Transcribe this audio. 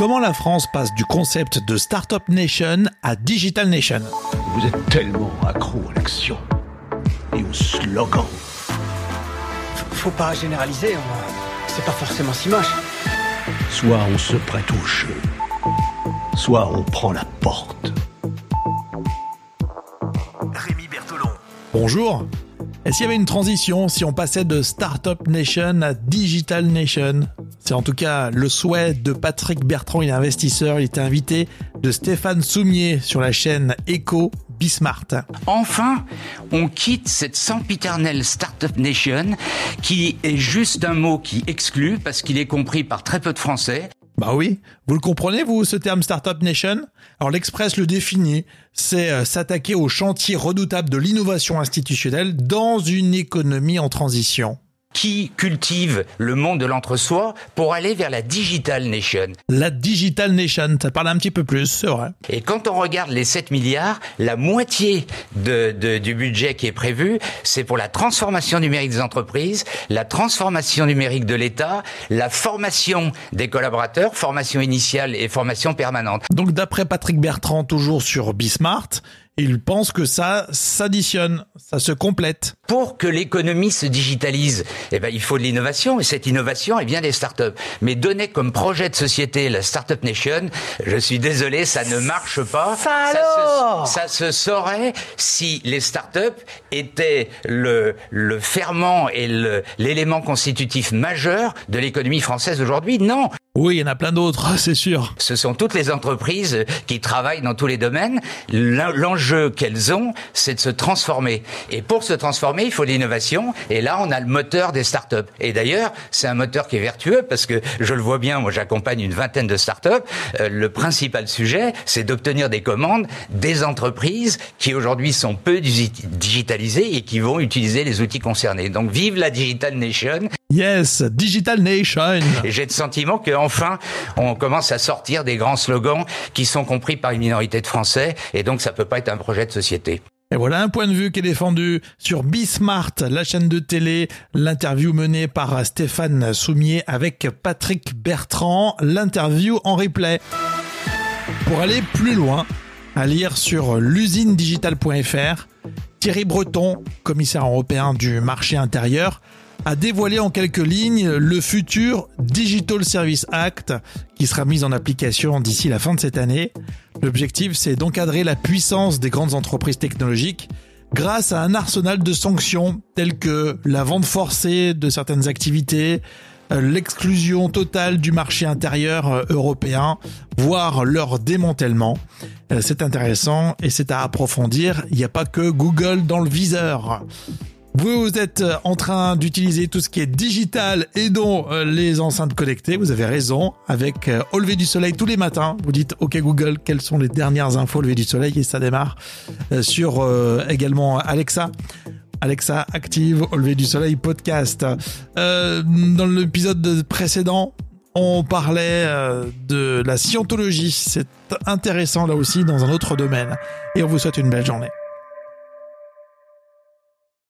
Comment la France passe du concept de Startup Nation à Digital Nation Vous êtes tellement accro à l'action et au slogan. Faut pas généraliser, on- c'est pas forcément si moche. Soit on se prête au jeu, soit on prend la porte. Rémi Bertolon. Bonjour Et s'il y avait une transition, si on passait de Startup Nation à Digital Nation? C'est en tout cas le souhait de Patrick Bertrand, il est investisseur, il était invité de Stéphane Soumier sur la chaîne Echo Bismart. Enfin, on quitte cette sempiternelle Startup Nation qui est juste un mot qui exclut parce qu'il est compris par très peu de Français. Bah oui, vous le comprenez vous ce terme Startup Nation? Alors l'Express le définit, c'est euh, s'attaquer au chantier redoutable de l'innovation institutionnelle dans une économie en transition. Qui cultive le monde de l'entre-soi pour aller vers la Digital Nation? La Digital Nation, ça parle un petit peu plus, c'est vrai. Et quand on regarde les 7 milliards, la moitié de, de- du budget qui est prévu, c'est pour la transformation numérique des entreprises, la transformation numérique de l'État, la formation des collaborateurs, formation initiale et formation permanente. Donc d'après Patrick Bertrand, toujours sur Bismart, il pense que ça s'additionne, ça se complète. Pour que l'économie se digitalise, eh ben, il faut de l'innovation et cette innovation est bien des startups. Mais donner comme projet de société la Startup Nation, je suis désolé, ça ne marche pas. Ça alors se, ça se saurait si les startups étaient le, le ferment et l'élément constitutif majeur de l'économie française aujourd'hui. Non, Oui, il y en a plein d'autres, c'est sûr. ce sont toutes les entreprises qui travaillent dans tous les domaines. L'en- L'enjeu qu'elles ont, c'est de se transformer. Et pour se transformer, il faut l'innovation. Et là, on a le moteur des startups. Et d'ailleurs, c'est un moteur qui est vertueux parce que je le vois bien. Moi, j'accompagne une vingtaine de startups. Euh, le principal sujet, c'est d'obtenir des commandes des entreprises qui aujourd'hui sont peu digi- digitalisées et qui vont utiliser les outils concernés. Donc, vive la Digital Nation. Yes, Digital Nation. Et j'ai le sentiment qu'enfin, on commence à sortir des grands slogans qui sont compris par une minorité de Français, et donc ça peut pas être un projet de société. Et voilà un point de vue qui est défendu sur Bismart, la chaîne de télé, l'interview menée par Stéphane Soumier avec Patrick Bertrand, l'interview en replay. Pour aller plus loin, à lire sur l'usinedigitale.fr, Thierry Breton, commissaire européen du marché intérieur, a dévoilé en quelques lignes le futur Digital Service Act qui sera mis en application d'ici la fin de cette année. L'objectif, c'est d'encadrer la puissance des grandes entreprises technologiques grâce à un arsenal de sanctions telles que la vente forcée de certaines activités, euh, l'exclusion totale du marché intérieur euh, européen, voire leur démantèlement. Euh, C'est intéressant et c'est à approfondir. Il n'y a pas que Google dans le viseur. Vous êtes euh, en train d'utiliser tout ce qui est digital et dont euh, les enceintes connectées. Vous avez raison. Avec euh, au lever du soleil tous les matins, vous dites OK Google, quelles sont les dernières infos au lever du soleil? Et ça démarre sur euh, également Alexa. Alexa active au lever du soleil podcast. Euh, dans l'épisode précédent, on parlait de la scientologie. C'est intéressant là aussi dans un autre domaine. Et on vous souhaite une belle journée.